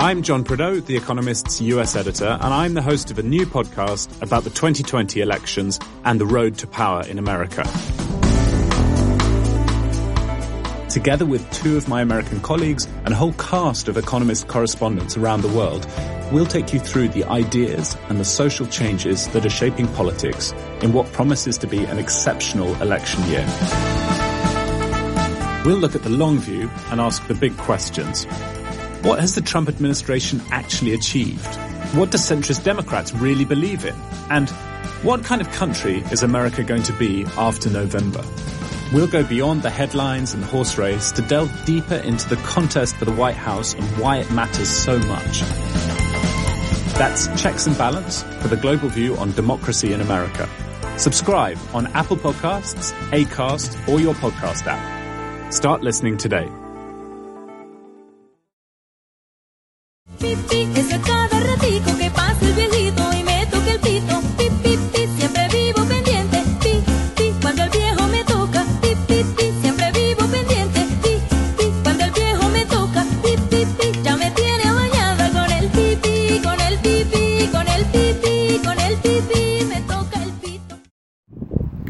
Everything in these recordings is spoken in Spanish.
I'm John Prideaux, The Economist's US editor, and I'm the host of a new podcast about the 2020 elections and the road to power in America. Together with two of my American colleagues and a whole cast of Economist correspondents around the world, we'll take you through the ideas and the social changes that are shaping politics in what promises to be an exceptional election year. We'll look at the long view and ask the big questions. What has the Trump administration actually achieved? What do centrist Democrats really believe in? And what kind of country is America going to be after November? We'll go beyond the headlines and the horse race to delve deeper into the contest for the White House and why it matters so much. That's Checks and Balance for the global view on democracy in America. Subscribe on Apple Podcasts, Acast, or your podcast app. Start listening today.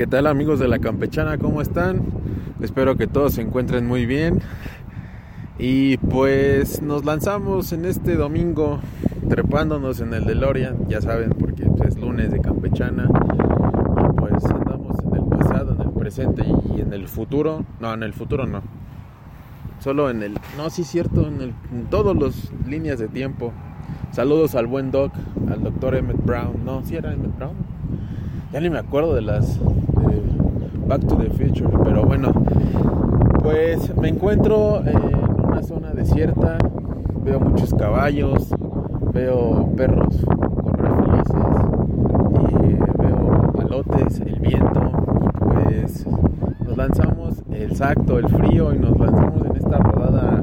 ¿Qué tal amigos de la campechana? ¿Cómo están? Espero que todos se encuentren muy bien. Y pues nos lanzamos en este domingo trepándonos en el DeLorean, ya saben, porque pues, es lunes de campechana. Y pues andamos en el pasado, en el presente y en el futuro. No, en el futuro no. Solo en el... No, sí cierto, en, el, en todas las líneas de tiempo. Saludos al buen Doc, al doctor Emmett Brown. No, sí era Emmett Brown. Ya ni me acuerdo de las... de Back to the Future, pero bueno. Pues me encuentro en una zona desierta, veo muchos caballos, veo perros correr felices, y veo palotes, el viento, pues nos lanzamos el sacto, el frío y nos lanzamos en esta rodada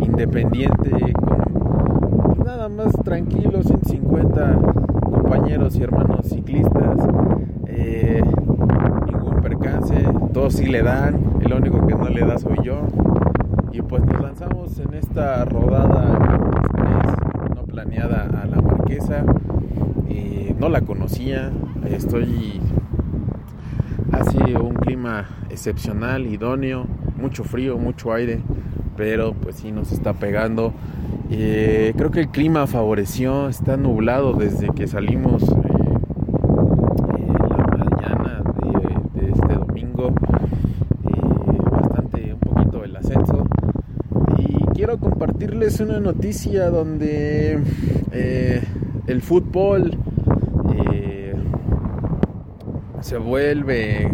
independiente con nada más tranquilos, 150 compañeros y hermanos ciclistas. Eh, ningún percance, todos sí le dan, el único que no le da soy yo. Y pues nos lanzamos en esta rodada no planeada a la marquesa. No la conocía, estoy hace un clima excepcional, idóneo, mucho frío, mucho aire, pero pues sí nos está pegando. Eh, creo que el clima favoreció, está nublado desde que salimos eh, eh, la mañana de, este domingo. Eh, bastante, un poquito el ascenso. Y quiero compartirles una noticia donde el fútbol se vuelve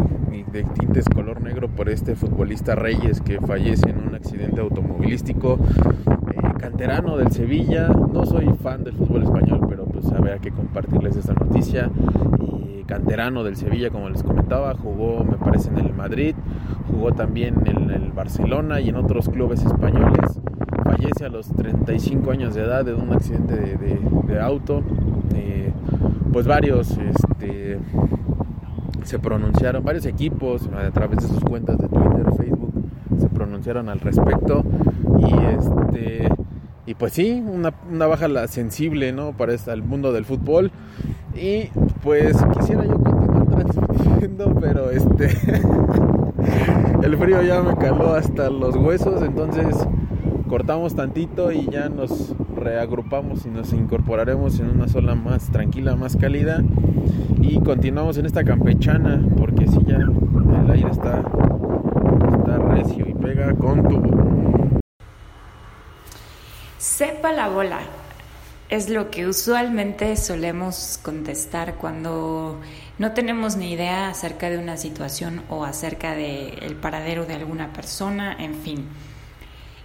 de tintes color negro por este futbolista Reyes que fallece en un accidente automovilístico eh, canterano del Sevilla. No soy fan del fútbol español pero pues había que compartirles esta noticia. Y canterano del Sevilla como les comentaba jugó me parece en el Madrid jugó también en el Barcelona y en otros clubes españoles. Fallece a los 35 años de edad de un accidente de, auto. Eh, pues varios este, se pronunciaron, varios equipos a través de sus cuentas de Twitter, Facebook, pronunciaron al respecto. Y este y pues sí, una, una baja sensible, ¿no? Para el mundo del fútbol. Y pues quisiera yo continuar transmitiendo, pero este el frío ya me caló hasta los huesos, entonces cortamos tantito y ya nos reagrupamos y nos incorporaremos en una zona más tranquila, más cálida. Y continuamos en esta campechana porque si ya el aire está, recio y pega con. Sepa la bola. Es lo que usualmente solemos contestar cuando no tenemos ni idea acerca de una situación o acerca del el paradero de alguna persona, en fin.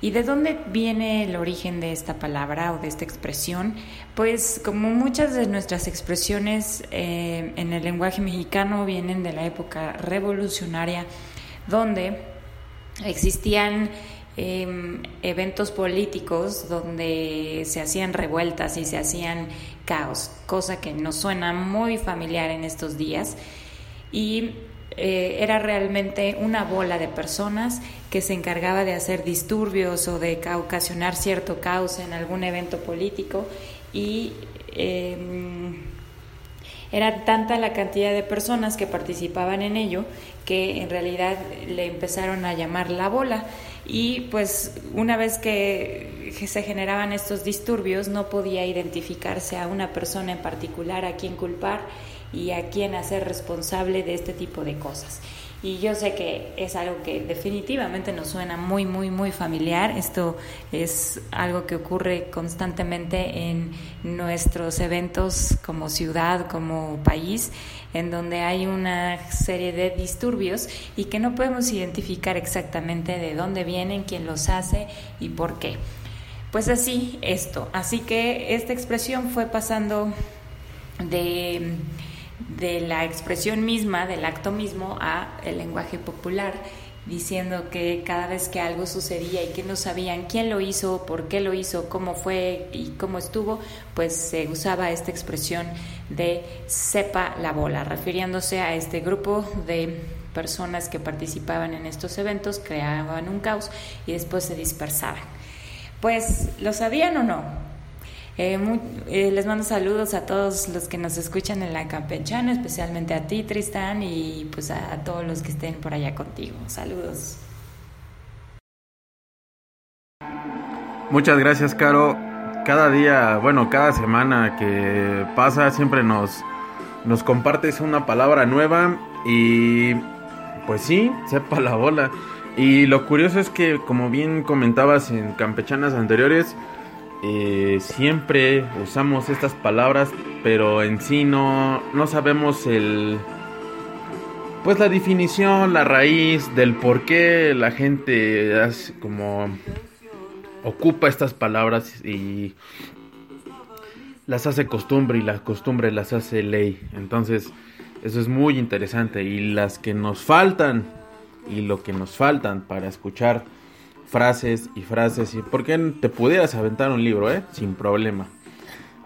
¿Y de dónde viene el origen de esta palabra o de esta expresión? Pues como muchas de nuestras expresiones eh, en el lenguaje mexicano vienen de la época revolucionaria, donde existían eh, eventos políticos donde se hacían revueltas y se hacían caos, cosa que nos suena muy familiar en estos días. Y eh, era realmente una bola de personas que se encargaba de hacer disturbios o de ocasionar cierto caos en algún evento político y em, era tanta la cantidad de personas que participaban en ello que en realidad le empezaron a llamar la bola y pues una vez que se generaban estos disturbios no podía identificarse a una persona en particular a quien culpar y a quién hacer responsable de este tipo de cosas. Y yo sé que es algo que definitivamente nos suena muy, muy, muy familiar. Esto es algo que ocurre constantemente en nuestros eventos como ciudad, como país, en donde hay una serie de disturbios y que no podemos identificar exactamente de dónde vienen, quién los hace y por qué. Pues así, esto. Así que esta expresión fue pasando de de la expresión misma, del acto mismo, a el lenguaje popular, diciendo que cada vez que algo sucedía y que no sabían quién lo hizo, por qué lo hizo, cómo fue y cómo estuvo, pues se usaba esta expresión de sepa la bola, refiriéndose a este grupo de personas que participaban en estos eventos, creaban un caos y después se dispersaban. Pues, ¿lo sabían o no? Eh, eh, les mando saludos a todos los que nos escuchan en la campechana, especialmente a ti, Tristan, y pues a, todos los que estén por allá contigo. Saludos. Muchas gracias, Caro. Cada día, bueno, cada semana que pasa, siempre nos, nos compartes una palabra nueva y pues sí, sepa la bola. Y lo curioso es que, como bien comentabas en campechanas anteriores, eh, siempre usamos estas palabras, pero en sí no, no sabemos el... Pues la definición, la raíz del por qué la gente como ocupa estas palabras y las hace costumbre y la costumbre las hace ley. Entonces, eso es muy interesante. Y las que nos faltan y lo que nos faltan para escuchar frases y frases. Y por qué te pudieras aventar un libro, ¿eh? Sin problema.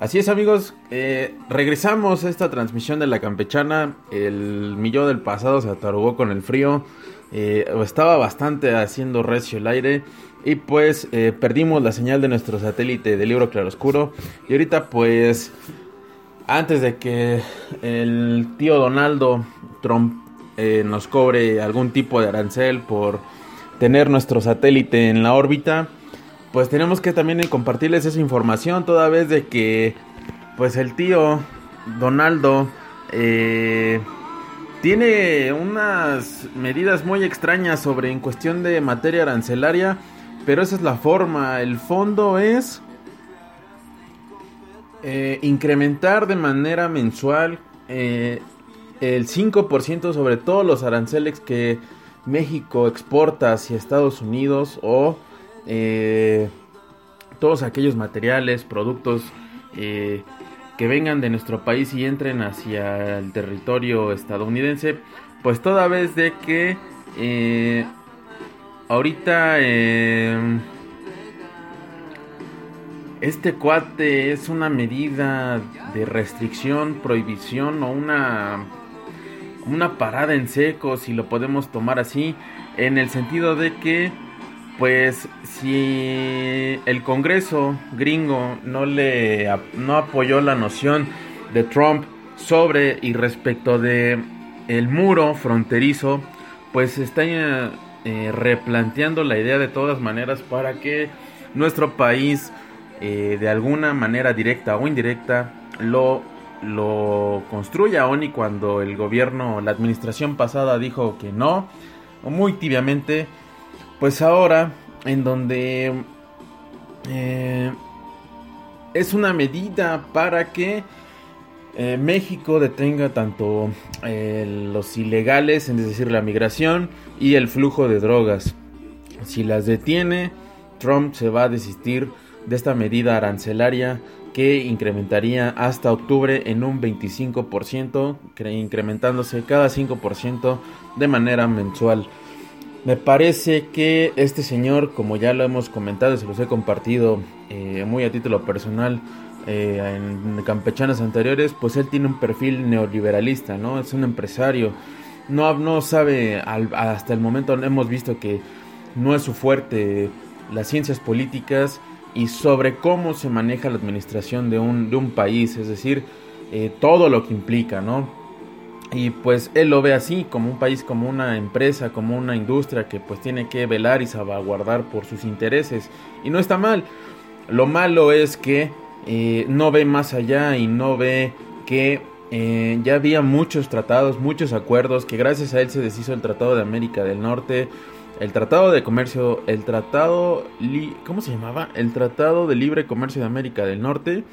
Así es amigos, eh, regresamos a esta transmisión de la campechana. El millón del pasado se atarugó con el frío. Eh, estaba bastante haciendo recio el aire. Y pues eh, perdimos la señal de nuestro satélite de libro claroscuro. Y ahorita pues antes de que el tío Donaldo Trump nos cobre algún tipo de arancel por tener nuestro satélite en la órbita, pues tenemos que también compartirles esa información toda vez de que pues el tío Donaldo eh, tiene unas medidas muy extrañas sobre en cuestión de materia arancelaria, pero esa es la forma, el fondo es eh, incrementar de manera mensual eh, el 5% sobre todos los aranceles que México exporta hacia Estados Unidos o eh, todos aquellos materiales, productos eh, que vengan de nuestro país y entren hacia el territorio estadounidense, pues toda vez de que eh, ahorita este cuate es una medida de restricción, prohibición o una una parada en seco, si lo podemos tomar así, en el sentido de que, pues, si el Congreso gringo no le no apoyó la noción de Trump sobre y respecto de el muro fronterizo, pues está eh, replanteando la idea de todas maneras para que nuestro país eh, de alguna manera directa o indirecta lo lo construya aún y cuando el gobierno, la administración pasada dijo que no, muy tibiamente, pues ahora en donde eh, es una medida para que eh, México detenga tanto eh, los ilegales, es decir, la migración y el flujo de drogas. Si las detiene, Trump se va a desistir de esta medida arancelaria que incrementaría hasta octubre en un 25%, incrementándose cada 5% de manera mensual. Me parece que este señor, como ya lo hemos comentado, se los he compartido eh, muy a título personal eh, en campechanas anteriores, pues él tiene un perfil neoliberalista, ¿no? Es un empresario no, no sabe, hasta el momento hemos visto que no es su fuerte las ciencias políticas y sobre cómo se maneja la administración de un, de un país, es decir, eh, todo lo que implica, ¿no? Y pues él lo ve así, como un país, como una empresa, como una industria que pues tiene que velar y salvaguardar por sus intereses. Y no está mal. Lo malo es que eh, no ve más allá y no ve que eh, ya había muchos tratados, muchos acuerdos, que gracias a él se deshizo el Tratado de América del Norte, el Tratado de Comercio, el Tratado, ¿cómo se llamaba? El Tratado de Libre Comercio de América del Norte.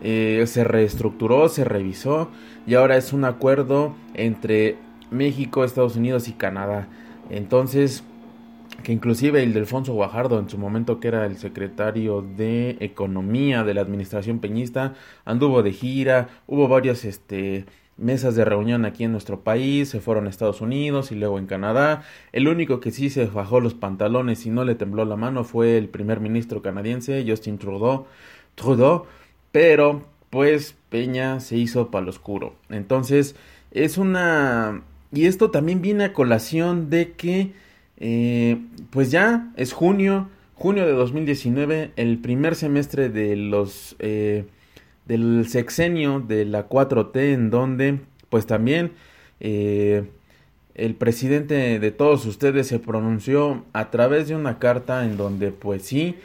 Eh, se reestructuró, se revisó y ahora es un acuerdo entre México, Estados Unidos y Canadá. Entonces, que inclusive el Delfonso Guajardo, en su momento que era el secretario de Economía de la administración peñista, anduvo de gira, hubo varias este, mesas de reunión aquí en nuestro país, se fueron a Estados Unidos y luego en Canadá. El único que sí se bajó los pantalones y no le tembló la mano fue el primer ministro canadiense, Justin Trudeau. Trudeau pero pues Peña se hizo para lo oscuro. Entonces es una... Y esto también viene a colación de que eh, pues ya es junio, junio de 2019, el primer semestre de los... Eh, del sexenio de la 4T en donde pues también eh, el presidente de todos ustedes se pronunció a través de una carta en donde pues sí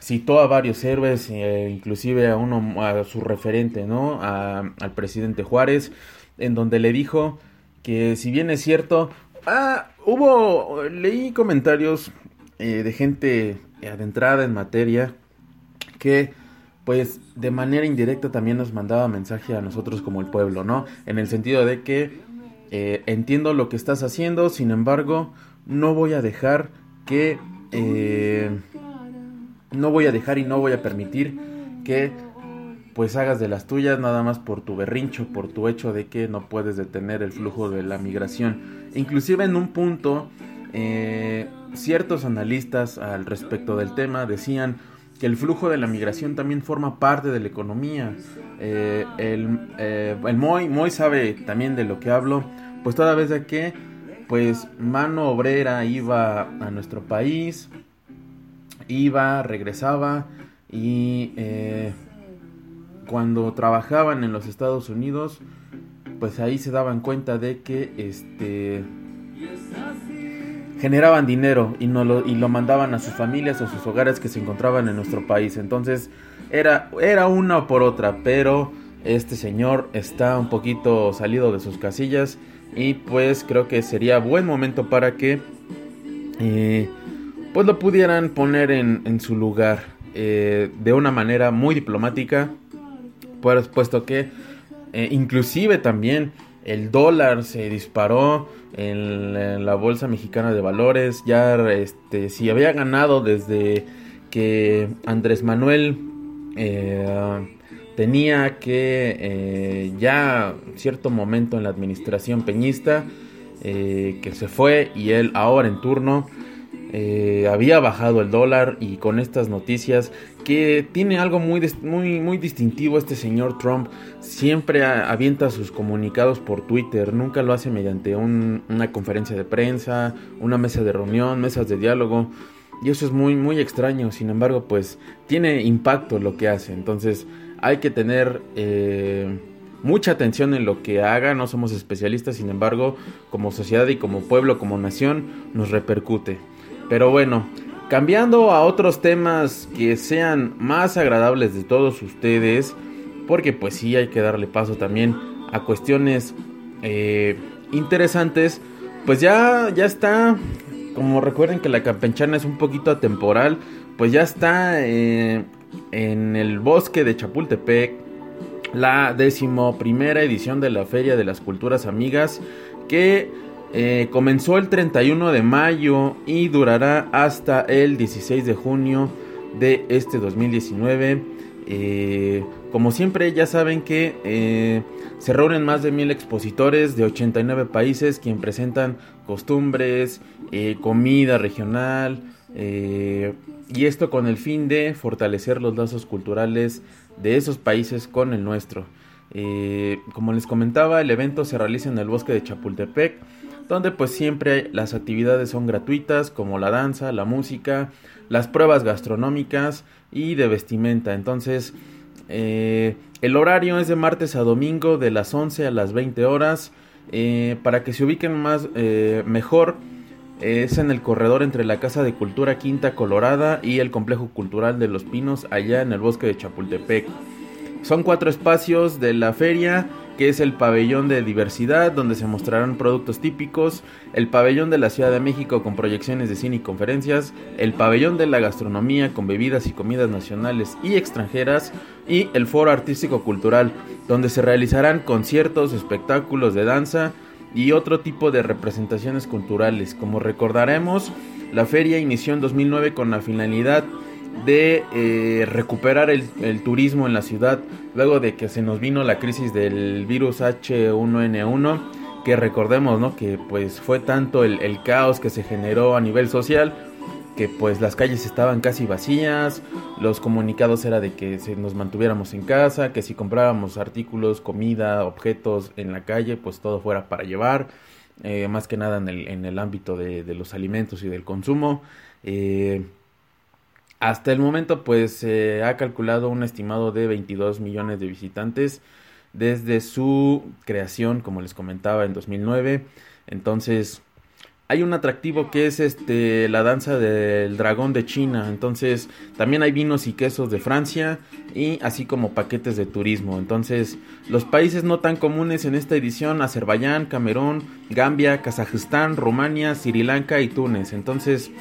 citó a varios héroes, eh, inclusive a uno, a su referente, ¿no? al presidente Juárez, en donde le dijo que si bien es cierto, ah, hubo, leí comentarios eh, de gente adentrada en materia que pues de manera indirecta también nos mandaba mensaje a nosotros como el pueblo, ¿no? En el sentido de que eh, entiendo lo que estás haciendo, sin embargo, no voy a dejar que no voy a dejar y no voy a permitir que pues hagas de las tuyas nada más por tu berrincho, por tu hecho de que no puedes detener el flujo de la migración. Inclusive en un punto, eh, ciertos analistas al respecto del tema decían que el flujo de la migración también forma parte de la economía. Eh, el, eh, el Moy, Moy sabe también de lo que hablo, pues toda vez de que pues mano obrera iba a nuestro país, iba, regresaba y eh, cuando trabajaban en los Estados Unidos, pues ahí se daban cuenta de que este generaban dinero y, no lo, y lo mandaban a sus familias o sus hogares que se encontraban en nuestro país. Entonces era, era una por otra, pero este señor está un poquito salido de sus casillas y pues creo que sería buen momento para que eh, pues lo pudieran poner en, su lugar eh, de una manera muy diplomática, pues puesto que eh, inclusive también el dólar se disparó en, la bolsa mexicana de valores, ya este, si había ganado desde que Andrés Manuel eh, tenía que ya cierto momento en la administración peñista, que se fue y él ahora en turno eh, había bajado el dólar y con estas noticias que tiene algo muy, muy, muy distintivo este señor Trump. Siempre avienta sus comunicados por Twitter, nunca lo hace mediante una conferencia de prensa, una mesa de reunión, mesas de diálogo. Y eso es muy, muy extraño. Sin embargo, pues tiene impacto lo que hace. Entonces hay que tener eh, mucha atención en lo que haga. No somos especialistas, sin embargo, como sociedad y como pueblo, como nación, nos repercute. Pero bueno, cambiando a otros temas que sean más agradables de todos ustedes, porque pues sí hay que darle paso también a cuestiones eh, interesantes, pues ya, ya está, como recuerden que la campechana es un poquito atemporal, pues ya está eh, en el bosque de Chapultepec la decimoprimera edición de la Feria de las Culturas Amigas que eh, comenzó el 31 de mayo y durará hasta el 16 de junio de este 2019. Eh, como siempre ya saben que eh, se reúnen más de mil expositores de 89 países quien presentan costumbres, comida regional y esto con el fin de fortalecer los lazos culturales de esos países con el nuestro. Como les comentaba, el evento se realiza en el bosque de Chapultepec, donde pues siempre las actividades son gratuitas, como la danza, la música, las pruebas gastronómicas y de vestimenta. Entonces, eh, el horario es de martes a domingo de las 11 a las 20 horas. Eh, para que se ubiquen más mejor, es en el corredor entre la Casa de Cultura Quinta Colorada y el Complejo Cultural de los Pinos, allá en el bosque de Chapultepec. Son cuatro espacios de la feria, que es el pabellón de diversidad, donde se mostrarán productos típicos, el pabellón de la Ciudad de México con proyecciones de cine y conferencias, el pabellón de la gastronomía con bebidas y comidas nacionales y extranjeras, y el foro artístico cultural, donde se realizarán conciertos, espectáculos de danza y otro tipo de representaciones culturales. Como recordaremos, la feria inició en 2009 con la finalidad de eh, recuperar el, turismo en la ciudad luego de que se nos vino la crisis del virus H1N1 que recordemos ¿no? que pues fue tanto el, el, caos que se generó a nivel social que pues las calles estaban casi vacías los comunicados era de que se nos mantuviéramos en casa que si comprábamos artículos comida objetos en la calle pues todo fuera para llevar eh, más que nada en el, en el ámbito de, de, los alimentos y del consumo eh, hasta el momento, pues se ha calculado un estimado de 22 millones de visitantes desde su creación, como les comentaba, en 2009. Entonces, hay un atractivo que es este la danza del dragón de China. Entonces, también hay vinos y quesos de Francia y así como paquetes de turismo. Entonces, los países no tan comunes en esta edición, Azerbaiyán, Camerún, Gambia, Kazajistán, Rumania, Sri Lanka y Túnez. Entonces,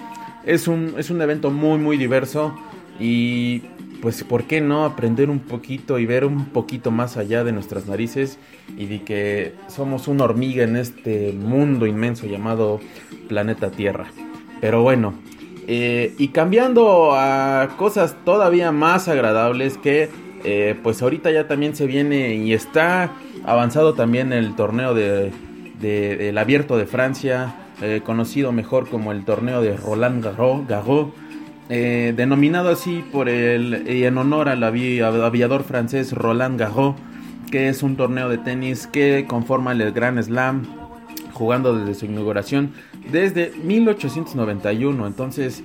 es un, es un evento muy, muy diverso y pues, ¿por qué no aprender un poquito y ver un poquito más allá de nuestras narices y de que somos una hormiga en este mundo inmenso llamado planeta Tierra? Pero bueno, eh, y cambiando a cosas todavía más agradables que eh, pues ahorita ya también se viene y está avanzado también el torneo de, del abierto de Francia eh, conocido mejor como el torneo de Roland Garros, eh, denominado así por el en honor al aviador francés Roland Garros, que es un torneo de tenis que conforma el Grand Slam, jugando desde su inauguración desde 1891. Entonces,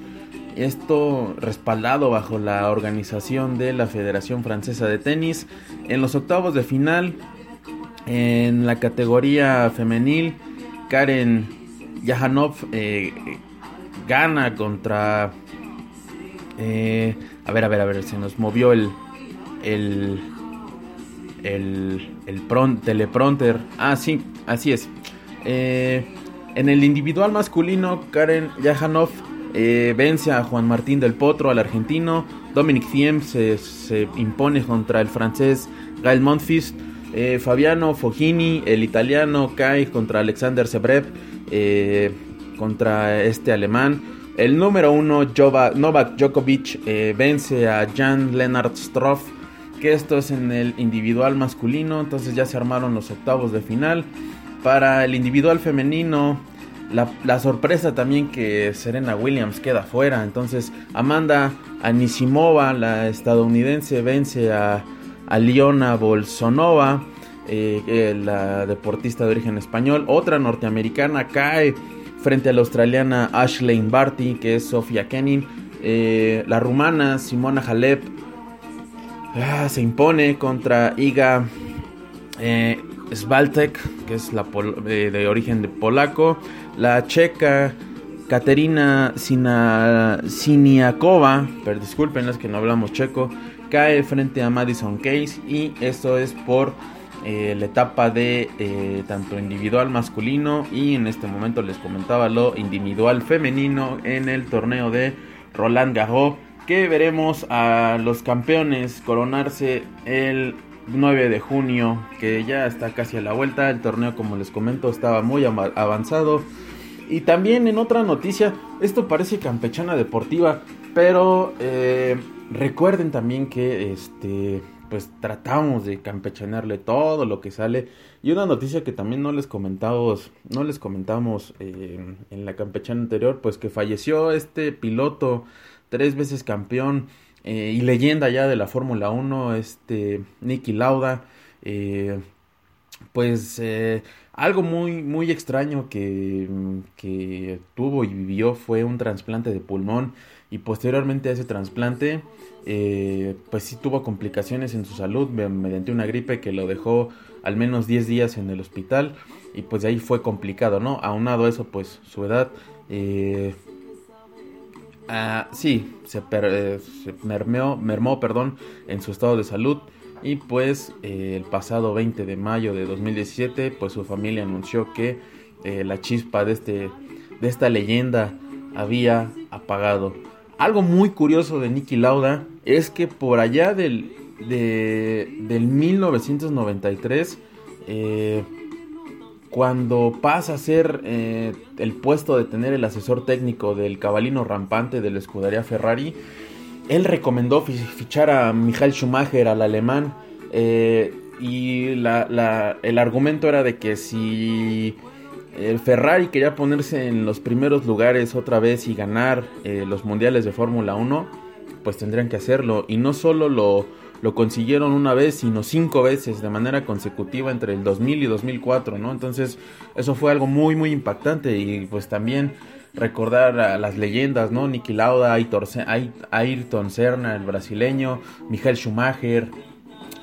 esto respaldado bajo la organización de la Federación Francesa de Tenis. En los octavos de final, en la categoría femenil, Karen Yahanov eh, gana contra... Eh, a ver, a ver, a ver, se nos movió el... El... El, el. Ah, sí, así es. Eh, en el individual masculino, Karen Yahanov vence a Juan Martín del Potro, al argentino. Dominic Thiem se, se impone contra el francés Gael Monfils. Fabiano Foggini, el italiano, cae contra Alexander Zebrev. Eh, contra este alemán. El número uno, Novak Djokovic, eh, vence a Jan Lennart Stroff, que esto es en el individual masculino, entonces ya se armaron los octavos de final. Para el individual femenino, la, sorpresa también que Serena Williams queda fuera, entonces Amanda Anisimova, la estadounidense, vence a, a Bolsonova. Eh, la deportista de origen español. Otra norteamericana cae frente a la australiana Ashley Barty, que es Sofia Kenin. Eh, la rumana Simona Halep ah, se impone contra Iga eh, Svaltek, que es de origen de polaco. La checa Katerina Siniakova, pero disculpen, es que no hablamos checo, cae frente a Madison Case y esto es por eh, la etapa de eh, tanto individual masculino y en este momento les comentaba lo individual femenino en el torneo de Roland Garros que veremos a los campeones coronarse el 9 de junio que ya está casi a la vuelta. El torneo como les comento estaba muy avanzado. Y también en otra noticia esto parece campechana deportiva pero eh, recuerden también que este pues tratamos de campechanarle todo lo que sale. Y una noticia que también no les comentamos, no les comentamos eh, en la campechana anterior, pues que falleció este piloto, tres veces campeón eh, y leyenda ya de la Fórmula 1, este Nicky Lauda. Eh, pues algo muy, muy extraño que, que tuvo y vivió fue un trasplante de pulmón y posteriormente a ese trasplante eh, pues sí tuvo complicaciones en su salud mediante una gripe que lo dejó al menos 10 días en el hospital y pues de ahí fue complicado, ¿no? Aunado a eso pues su edad eh, ah, sí, se, eh, mermeó, mermó perdón, en su estado de salud y pues el pasado 20 de mayo de 2017 pues su familia anunció que la chispa de, este, de esta leyenda había apagado. Algo muy curioso de Nicky Lauda es que por allá del, del 1993, eh, cuando pasa a ser eh, el puesto de tener el asesor técnico del cabalino rampante de la escudería Ferrari, él recomendó fichar a Michael Schumacher, al alemán, eh, y el argumento era de que si el Ferrari quería ponerse en los primeros lugares otra vez y ganar eh, los mundiales de Fórmula 1, pues tendrían que hacerlo. Y no solo lo, lo consiguieron una vez, sino cinco veces de manera consecutiva entre el 2000 y 2004, ¿no? Entonces eso fue algo muy, muy impactante y pues también recordar a las leyendas, ¿no? Niki Lauda, Ayrton Senna, el brasileño, Michael Schumacher.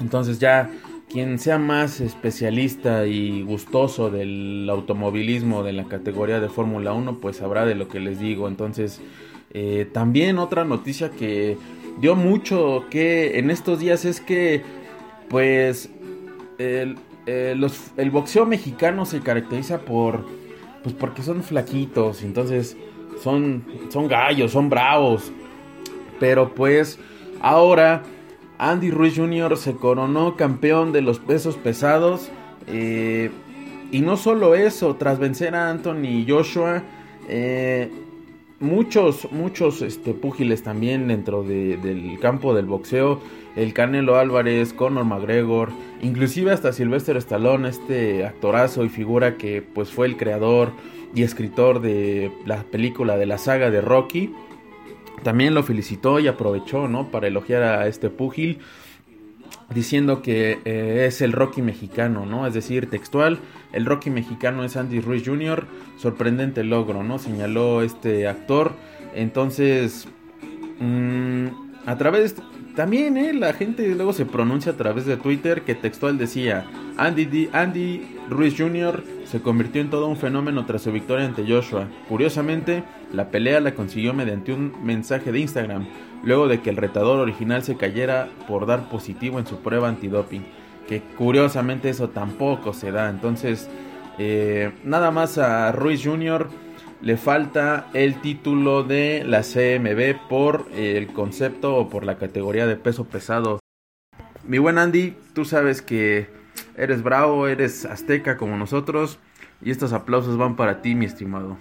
Entonces ya quien sea más especialista y gustoso del automovilismo de la categoría de Fórmula 1, pues sabrá de lo que les digo. Entonces, eh, también otra noticia que dio mucho que en estos días es que, pues, el, eh, el boxeo mexicano se caracteriza por, pues, porque son flaquitos, entonces son, son gallos, son bravos. Pero pues, ahora Andy Ruiz Jr. se coronó campeón de los pesos pesados. Eh, y no solo eso, tras vencer a Anthony Joshua, eh, muchos, muchos este, púgiles también dentro del campo del boxeo. El Canelo Álvarez, Conor McGregor, inclusive hasta Sylvester Stallone, este actorazo y figura que pues fue el creador y escritor de la película de la saga de Rocky también lo felicitó y aprovechó, ¿no? Para elogiar a este púgil diciendo que eh, es el Rocky mexicano, ¿no? Es decir, textual, el Rocky mexicano es Andy Ruiz Jr., sorprendente logro, ¿no? Señaló este actor. Entonces, mmm, a través, también, ¿eh? La gente luego se pronuncia a través de Twitter que textual decía, Andy, Andy Ruiz Jr. se convirtió en todo un fenómeno tras su victoria ante Joshua. Curiosamente, la pelea la consiguió mediante un mensaje de Instagram, luego de que el retador original se cayera por dar positivo en su prueba antidoping. Que curiosamente eso tampoco se da. Entonces, eh, nada más a Ruiz Jr. le falta el título de la CMB por el concepto o por la categoría de peso pesado. Mi buen Andy, tú sabes que Eres bravo, eres azteca como nosotros. Y estos aplausos van para ti, mi estimado.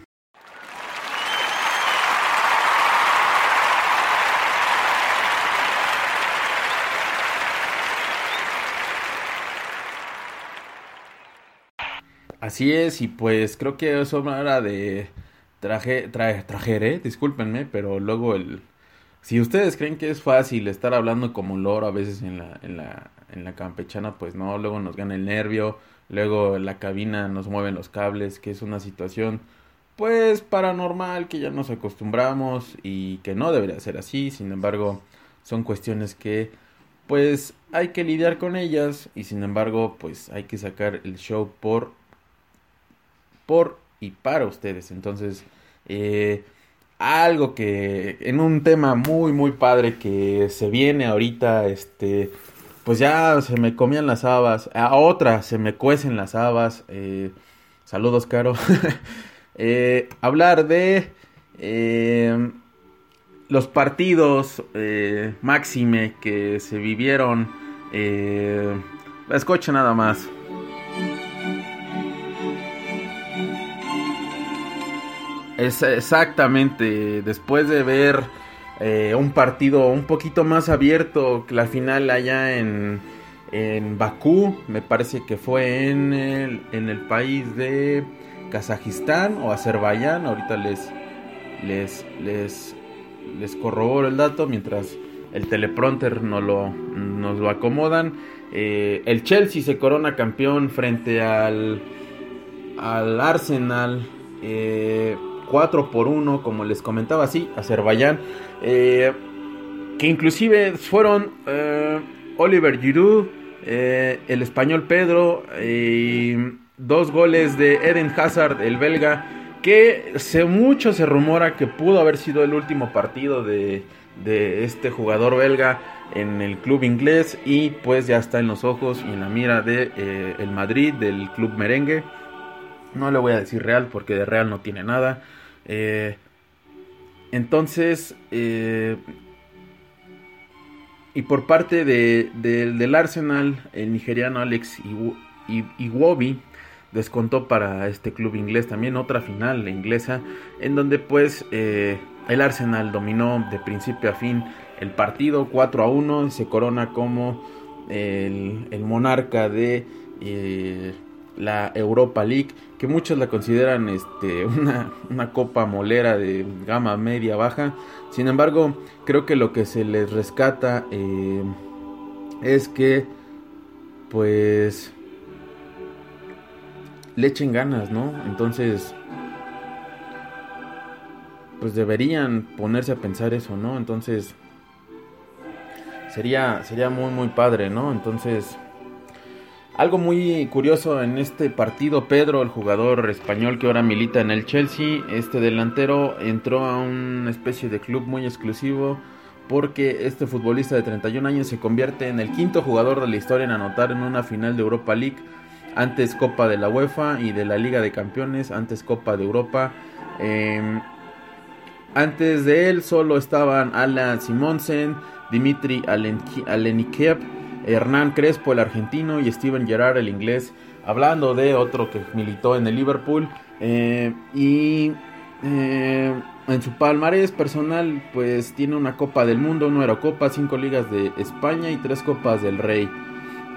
Así es, y pues creo que eso era de traje, traje, trajere, discúlpenme, pero luego el... Si ustedes creen que es fácil estar hablando como loro a veces en la, en la, en la campechana pues no, luego nos gana el nervio, luego la cabina nos mueven los cables, que es una situación pues paranormal que ya nos acostumbramos y que no debería ser así, sin embargo son cuestiones que pues hay que lidiar con ellas y sin embargo pues hay que sacar el show por por y para ustedes entonces eh, algo que en un tema muy muy padre que se viene ahorita este pues ya se me comían las habas. A otra se me cuecen las habas. Eh, saludos, Caro. Eh, hablar de los partidos máxime que se vivieron. escucha nada más. Exactamente después de ver eh, un partido un poquito más abierto que la final allá en, en Bakú, me parece que fue en el, en el país de Kazajistán o Azerbaiyán, ahorita les, les, les, les corroboro el dato mientras el teleprompter nos lo, nos lo acomodan. Eh, el Chelsea se corona campeón frente al, al Arsenal. 4 eh, por 1, como les comentaba, sí, Azerbaiyán. Eh, que inclusive fueron Oliver Giroud, el español Pedro, dos goles de Eden Hazard, el belga, que se, mucho se rumora que pudo haber sido el último partido de, de este jugador belga en el club inglés y pues ya está en los ojos y en la mira de eh, el Madrid del club merengue no le voy a decir real porque de real no tiene nada eh, entonces eh, y por parte de, del Arsenal el nigeriano Alex Iwobi descontó para este club inglés también otra final inglesa en donde pues el Arsenal dominó de principio a fin el partido 4 a 1 y se corona como el, monarca de eh, la Europa League, que muchos la consideran este, una, copa molera de gama media baja. Sin embargo, creo que lo que se les rescata eh, es que, pues, le echen ganas, ¿no? Entonces, pues deberían ponerse a pensar eso, ¿no? Entonces sería sería muy muy padre, ¿no? Entonces algo muy curioso en este partido, Pedro, el jugador español que ahora milita en el Chelsea, este delantero entró a una especie de club muy exclusivo porque este futbolista de 31 años se convierte en el quinto jugador de la historia en anotar en una final de Europa League, antes Copa de la UEFA y de la Liga de Campeones, antes Copa de Europa. Eh, antes de él solo estaban Alan Simonsen, Dimitri Alenikev, Hernán Crespo el argentino y Steven Gerrard el inglés. Hablando de otro que militó en el Liverpool. Eh, y eh, en su palmarés personal pues tiene una Copa del Mundo, una Eurocopa, cinco ligas de España y tres Copas del Rey.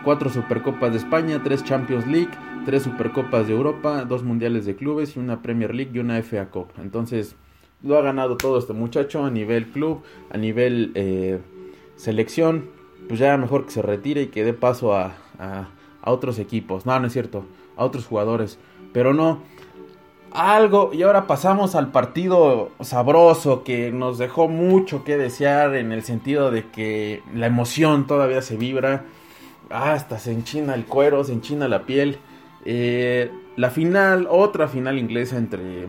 Cuatro Supercopas de España, tres Champions League, tres Supercopas de Europa, dos Mundiales de Clubes y una Premier League y una FA Cup. Entonces lo ha ganado todo este muchacho a nivel club, a nivel eh, selección. Pues ya mejor que se retire y que dé paso a, a, otros equipos. No, no es cierto, a otros jugadores. Pero no, algo. Y ahora pasamos al partido sabroso que nos dejó mucho que desear en el sentido de que la emoción todavía se vibra. Hasta se enchina el cuero, se enchina la piel. Eh, la final, otra final inglesa entre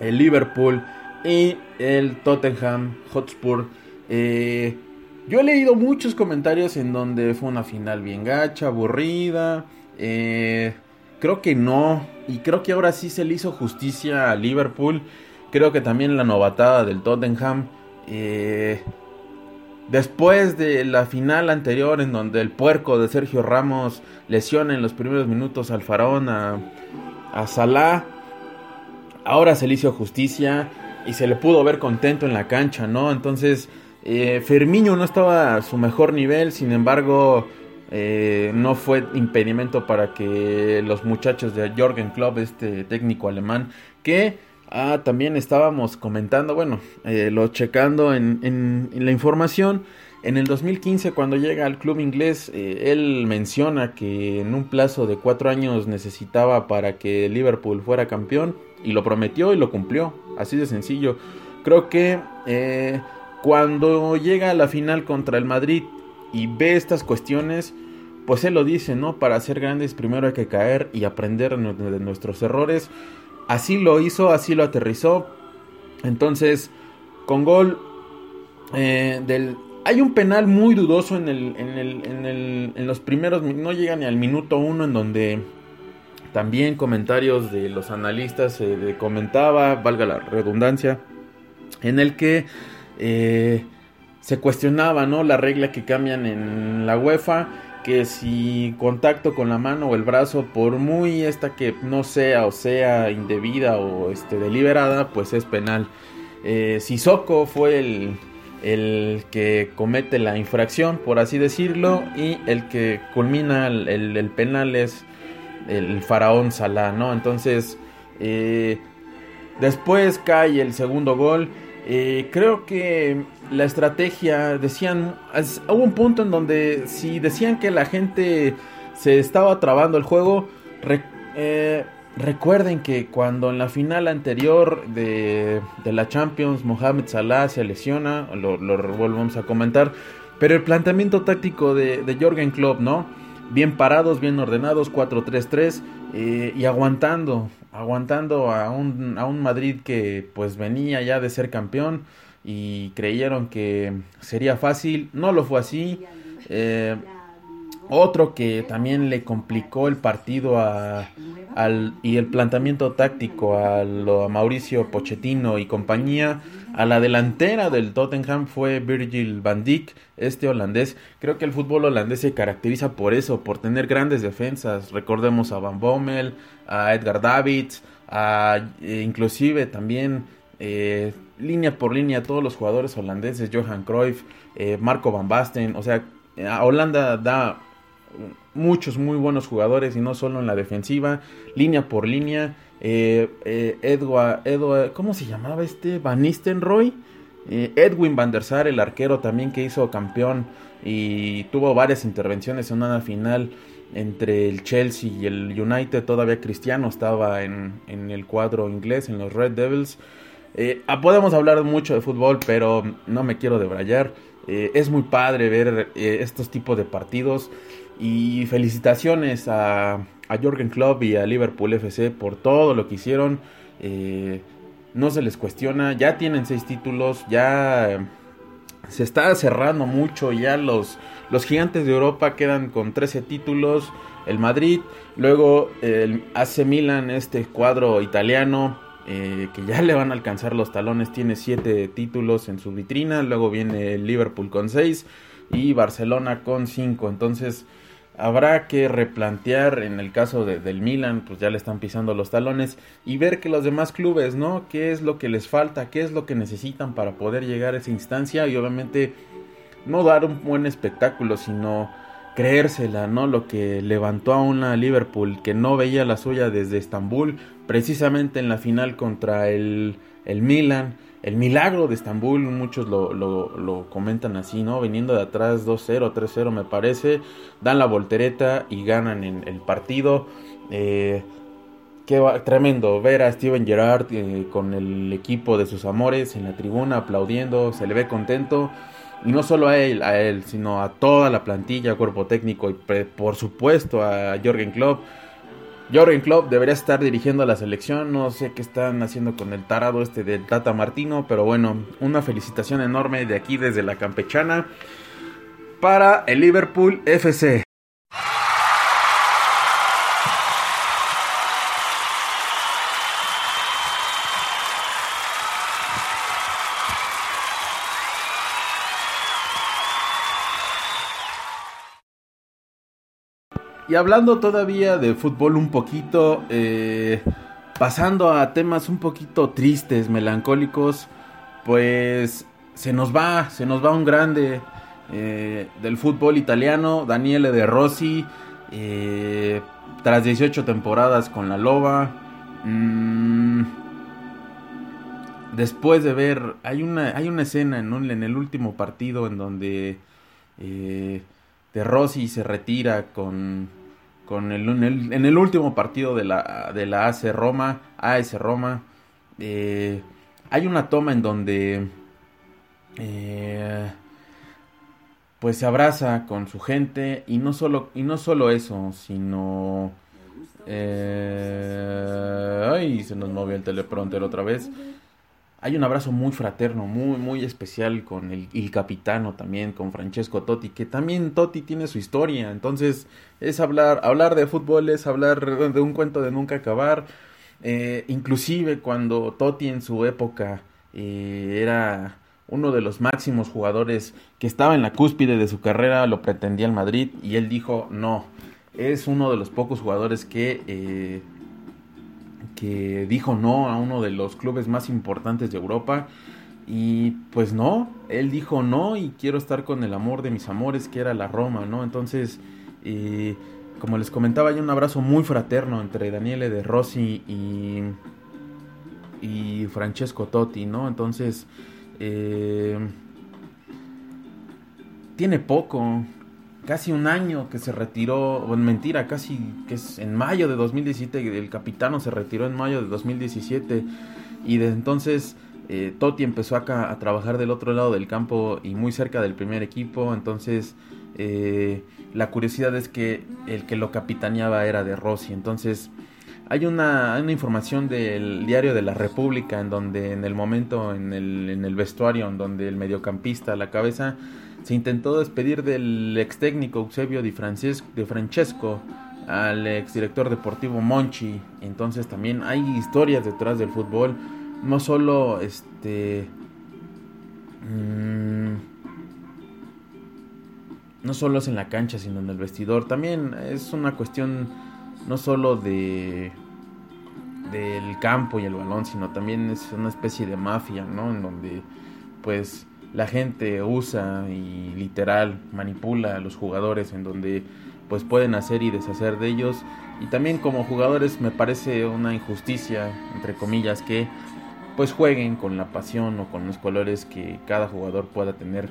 el Liverpool y el Tottenham Hotspur. Eh, yo he leído muchos comentarios en donde fue una final bien gacha, aburrida. Eh, creo que no. Y creo que ahora sí se le hizo justicia a Liverpool. Creo que también la novatada del Tottenham. Eh, después de la final anterior en donde el puerco de Sergio Ramos lesiona en los primeros minutos al faraón a, a Salah. Ahora se le hizo justicia y se le pudo ver contento en la cancha, ¿no? Entonces, eh, Fermiño no estaba a su mejor nivel, sin embargo, eh, no fue impedimento para que los muchachos de Jorgen Klopp, este técnico alemán, que ah, también estábamos comentando, bueno, eh, lo checando en, en, la información. En el 2015, cuando llega al club inglés, eh, él menciona que en un plazo de cuatro años necesitaba para que Liverpool fuera campeón y lo prometió y lo cumplió. Así de sencillo. Creo que eh, cuando llega a la final contra el Madrid y ve estas cuestiones, pues él lo dice, ¿no? Para ser grandes primero hay que caer y aprender de nuestros errores. Así lo hizo, así lo aterrizó. Entonces, con gol eh, del... Hay un penal muy dudoso en, el, en, el, en, los primeros... No llega ni al minuto uno en donde también comentarios de los analistas se comentaba, valga la redundancia, en el que eh, se cuestionaba ¿no? la regla que cambian en la UEFA, que si contacto con la mano o el brazo, por muy esta que no sea o sea indebida o este, deliberada, pues es penal. Eh, Sissoko fue el, el que comete la infracción, por así decirlo, y el que culmina el, el penal es el faraón Salah, ¿no? Entonces, eh, después cae el segundo gol Eh, creo que la estrategia, decían, hubo un punto en donde si decían que la gente se estaba trabando el juego, eh, recuerden que cuando en la final anterior de, la Champions Mohamed Salah se lesiona, lo, volvemos a comentar, pero el planteamiento táctico de, de Jorgen Klopp, ¿no? Bien parados, bien ordenados, 4-3-3 eh, y aguantando, aguantando a un, a un Madrid que pues venía ya de ser campeón y creyeron que sería fácil, no lo fue así. Eh, otro que también le complicó el partido a, al, y el planteamiento táctico a, a, Mauricio Pochettino y compañía, a la delantera del Tottenham fue Virgil van Dijk, este holandés. Creo que el fútbol holandés se caracteriza por eso, por tener grandes defensas. Recordemos a Van Bommel, a Edgar Davids, a eh, inclusive también eh, línea por línea todos los jugadores holandeses, Johan Cruyff, eh, Marco Van Basten, o sea, a Holanda da muchos muy buenos jugadores y no solo en la defensiva, línea por línea. Edward, Edward, ¿cómo se llamaba este? Van Nistelrooy. Edwin van der Sar, el arquero también que hizo campeón y tuvo varias intervenciones en una final entre el Chelsea y el United, todavía Cristiano estaba en, el cuadro inglés, en los Red Devils. Eh, ah, podemos hablar mucho de fútbol, pero no me quiero debrayar. Eh, es muy padre ver eh, estos tipos de partidos. Y felicitaciones a, a Jorgen Klopp y a Liverpool FC por todo lo que hicieron. no se les cuestiona. Ya tienen seis títulos. Ya se está cerrando mucho. Ya los, los gigantes de Europa quedan con 13 títulos. El Madrid, luego el AC este cuadro italiano, eh, que ya le van a alcanzar los talones, tiene 7 títulos en su vitrina. Luego viene el Liverpool con 6 y Barcelona con 5. Entonces habrá que replantear en el caso de, del Milan, pues ya le están pisando los talones y ver que los demás clubes, ¿no? ¿Qué es lo que les falta? ¿Qué es lo que necesitan para poder llegar a esa instancia? Y obviamente no dar un buen espectáculo, sino creérsela, ¿no? Lo que levantó a una Liverpool que no veía la suya desde Estambul, precisamente en la final contra el, el Milan. El milagro de Estambul, muchos lo, lo, comentan así, ¿no? Viniendo de atrás 2-0, 3-0 me parece, dan la voltereta y ganan en el partido. Eh, qué tremendo ver a Steven Gerrard eh, con el equipo de sus amores en la tribuna aplaudiendo, se le ve contento. Y no solo a él, a él, sino a toda la plantilla, cuerpo técnico y por supuesto a Jorgen Klopp. Jorgen Klopp debería estar dirigiendo a la selección, no sé qué están haciendo con el tarado este del Tata Martino, pero bueno, una felicitación enorme de aquí desde la campechana para el Liverpool FC. Y hablando todavía de fútbol un poquito, eh, pasando a temas un poquito tristes, melancólicos, pues se nos va, se nos va un grande eh, del fútbol italiano, Daniele De Rossi, eh, tras 18 temporadas con la Loba. Mm, después de ver, hay una, hay una escena en, en el último partido en donde de Rossi se retira con, con el, en, el, último partido de la, de la AC Roma, AS Roma. Eh, hay una toma en donde eh, pues se abraza con su gente y no solo, y no solo eso, sino... Eh, ay, se nos movió el teleprompter otra vez hay un abrazo muy fraterno, muy, muy especial con el, el, capitano también, con Francesco Totti, que también Totti tiene su historia, entonces es hablar, hablar de fútbol, es hablar de un cuento de nunca acabar, eh, inclusive cuando Totti en su época eh, era uno de los máximos jugadores que estaba en la cúspide de su carrera, lo pretendía el Madrid y él dijo no, es uno de los pocos jugadores que... Eh, que dijo no a uno de los clubes más importantes de Europa. Y pues no, él dijo no y quiero estar con el amor de mis amores, que era la Roma, ¿no? Entonces, eh, como les comentaba, hay un abrazo muy fraterno entre Daniele de Rossi y, y Francesco Totti, ¿no? Entonces, eh, tiene poco, casi un año que se retiró, bueno, mentira, casi que es en mayo de 2017, el capitano se retiró en mayo de 2017 y desde entonces eh, Totti empezó acá a trabajar del otro lado del campo y muy cerca del primer equipo, entonces eh, la curiosidad es que el que lo capitaneaba era de Rossi, entonces hay una, una, información del diario de la República en donde en el momento en el, en el vestuario en donde el mediocampista la cabeza se intentó despedir del ex técnico Eusebio Di, de Francesco al ex director deportivo Monchi. Entonces también hay historias detrás del fútbol. No solo este mmm, no solo es en la cancha sino en el vestidor. También es una cuestión no solo de del campo y el balón, sino también es una especie de mafia, ¿no? En donde pues la gente usa y literal manipula a los jugadores, en donde pues pueden hacer y deshacer de ellos. Y también como jugadores me parece una injusticia, entre comillas, que pues jueguen con la pasión o con los colores que cada jugador pueda tener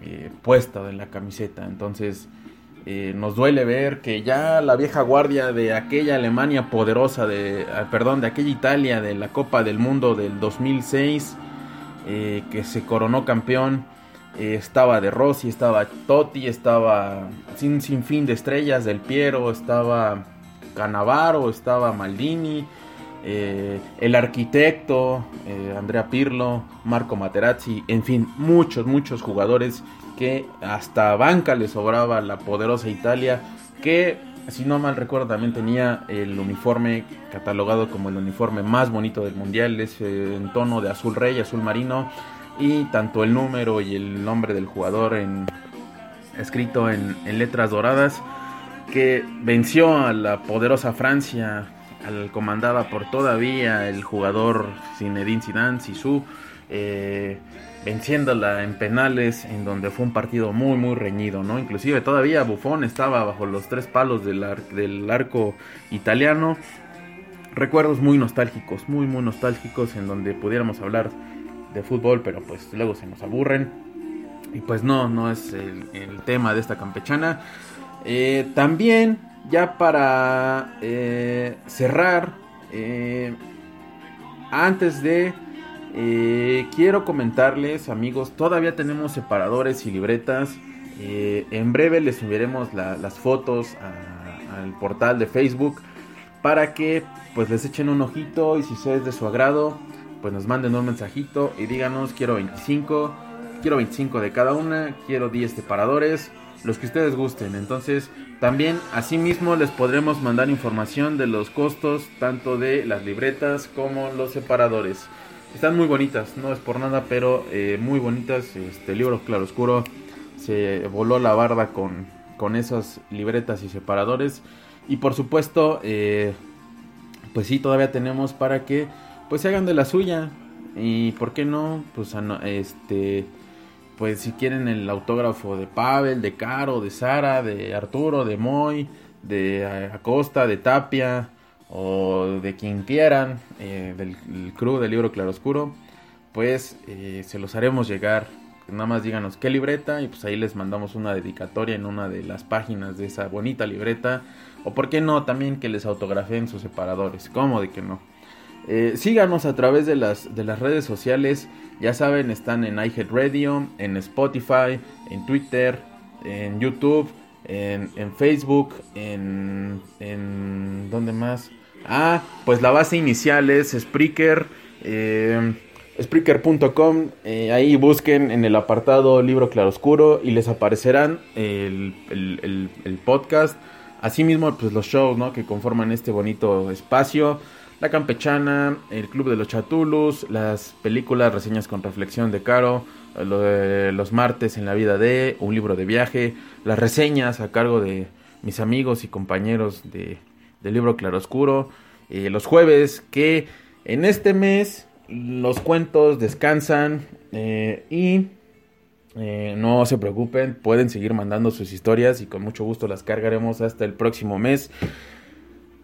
eh, puesta en la camiseta. Entonces, eh, nos duele ver que ya la vieja guardia de aquella Alemania poderosa, de, ah, perdón, de aquella Italia de la Copa del Mundo del 2006, eh, que se coronó campeón, eh, estaba de Rossi, estaba Totti, estaba sin, sin fin de estrellas del Piero, estaba Canavaro, estaba Maldini, el arquitecto, Andrea Pirlo, Marco Materazzi, en fin, muchos, muchos jugadores que hasta banca le sobraba la poderosa Italia, que si no mal recuerdo también tenía el uniforme catalogado como el uniforme más bonito del mundial, es en tono de azul rey, azul marino, y tanto el número y el nombre del jugador en, escrito en, letras doradas, que venció a la poderosa Francia, al comandada por todavía el jugador Zinedine Zidane, Zizou, eh, venciéndola en penales, en donde fue un partido muy, muy reñido, ¿no? Inclusive todavía Buffon estaba bajo los tres palos del, del arco italiano. Recuerdos muy nostálgicos, muy, muy nostálgicos, en donde pudiéramos hablar de fútbol, pero pues luego se nos aburren. Y pues no, no es el, tema de esta campechana. Eh, también, ya para eh, cerrar, antes de eh, quiero comentarles, amigos, todavía tenemos separadores y libretas. Eh, en breve les subiremos las fotos al portal de Facebook para que pues les echen un ojito y si es de su agrado, pues nos manden un mensajito y díganos quiero 25, quiero 25 de cada una, quiero 10 separadores, los que ustedes gusten. Entonces, también asimismo les podremos mandar información de los costos tanto de las libretas como los separadores. Están muy bonitas, no es por nada, pero eh, muy bonitas. Este libro claroscuro se voló la barda con, con esas libretas y separadores. Y por supuesto, eh, pues sí, todavía tenemos para que pues se hagan de la suya. Y por qué no, pues este pues si quieren el autógrafo de Pavel, de Caro, de Sara, de Arturo, de Moy, de Acosta, de Tapia, o de quien quieran eh, del, crew del libro Claroscuro, pues eh, se los haremos llegar. Nada más díganos qué libreta y pues ahí les mandamos una dedicatoria en una de las páginas de esa bonita libreta. O por qué no, también que les autografeen sus separadores. ¿Cómo de que no? Eh, síganos a través de las, de las redes sociales. Ya saben, están en iHead Radio, en Spotify, en Twitter, en YouTube, en, en Facebook, en, en... ¿Dónde más? Ah, pues la base inicial es Spreaker. Eh, Spreaker.com, eh, ahí busquen en el apartado libro claroscuro y les aparecerán el, el, podcast. Asimismo, pues los shows ¿no? que conforman este bonito espacio. La Campechana, el Club de los Chatulus, las películas, reseñas con reflexión de Caro, los martes en la vida de, un libro de viaje, las reseñas a cargo de mis amigos y compañeros de del libro Claroscuro. Eh, los jueves que en este mes los cuentos descansan eh, y eh, no se preocupen, pueden seguir mandando sus historias y con mucho gusto las cargaremos hasta el próximo mes.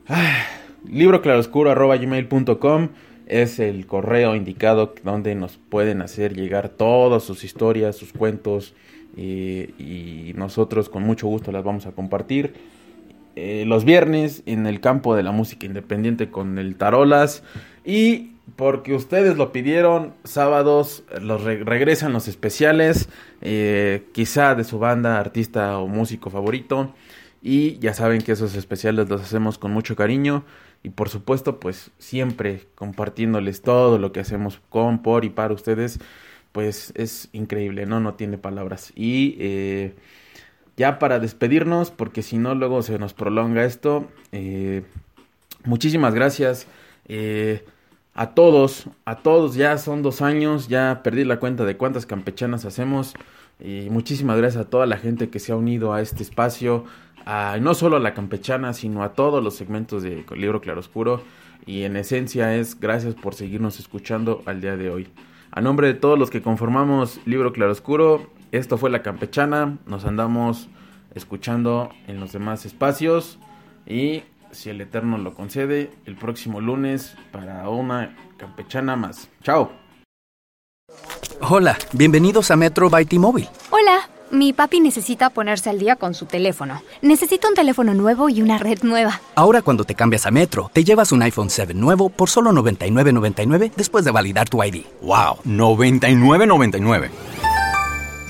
Ah, libro claroscuro gmail.com es el correo indicado donde nos pueden hacer llegar todas sus historias, sus cuentos y nosotros con mucho gusto las vamos a compartir. Eh, los viernes en el campo de la música independiente con el Tarolas y porque ustedes lo pidieron, sábados los regresan los especiales, eh, quizá de su banda, artista o músico favorito. Y ya saben que esos especiales los hacemos con mucho cariño. Y por supuesto, pues siempre compartiéndoles todo lo que hacemos con, por y para ustedes. Pues es increíble, ¿no? No tiene palabras. Y eh, ya para despedirnos, porque si no, luego se nos prolonga esto. Eh, muchísimas gracias. Eh, a todos, a todos, ya son dos años, ya perdí la cuenta de cuántas campechanas hacemos. Y muchísimas gracias a toda la gente que se ha unido a este espacio, a, no solo a la campechana, sino a todos los segmentos de Libro Claroscuro. Y en esencia es gracias por seguirnos escuchando al día de hoy. A nombre de todos los que conformamos Libro Claroscuro, esto fue La Campechana. Nos andamos escuchando en los demás espacios. Y si el Eterno lo concede, el próximo lunes para una campechana más. Chao. Hola, bienvenidos a Metro by T-Mobile. Hola, mi papi necesita ponerse al día con su teléfono. Necesito un teléfono nuevo y una red nueva. Ahora cuando te cambias a Metro, te llevas un iPhone 7 nuevo por solo $99.99 después de validar tu ID. ¡Wow! $99.99.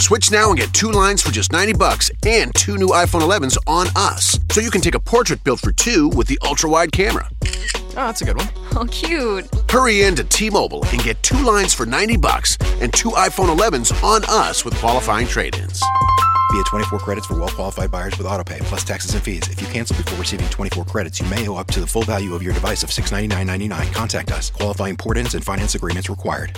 Switch now and get two lines for just 90 bucks and two new iPhone 11s on us. So you can take a portrait built for two with the ultra-wide camera. Oh, that's a good one. Oh, cute. Hurry in to T-Mobile and get two lines for 90 bucks and two iPhone 11s on us with qualifying trade-ins. Via 24 credits for well-qualified buyers with autopay plus taxes and fees. If you cancel before receiving 24 credits, you may owe up to the full value of your device of $699.99. Contact us. Qualifying port-ins and finance agreements required.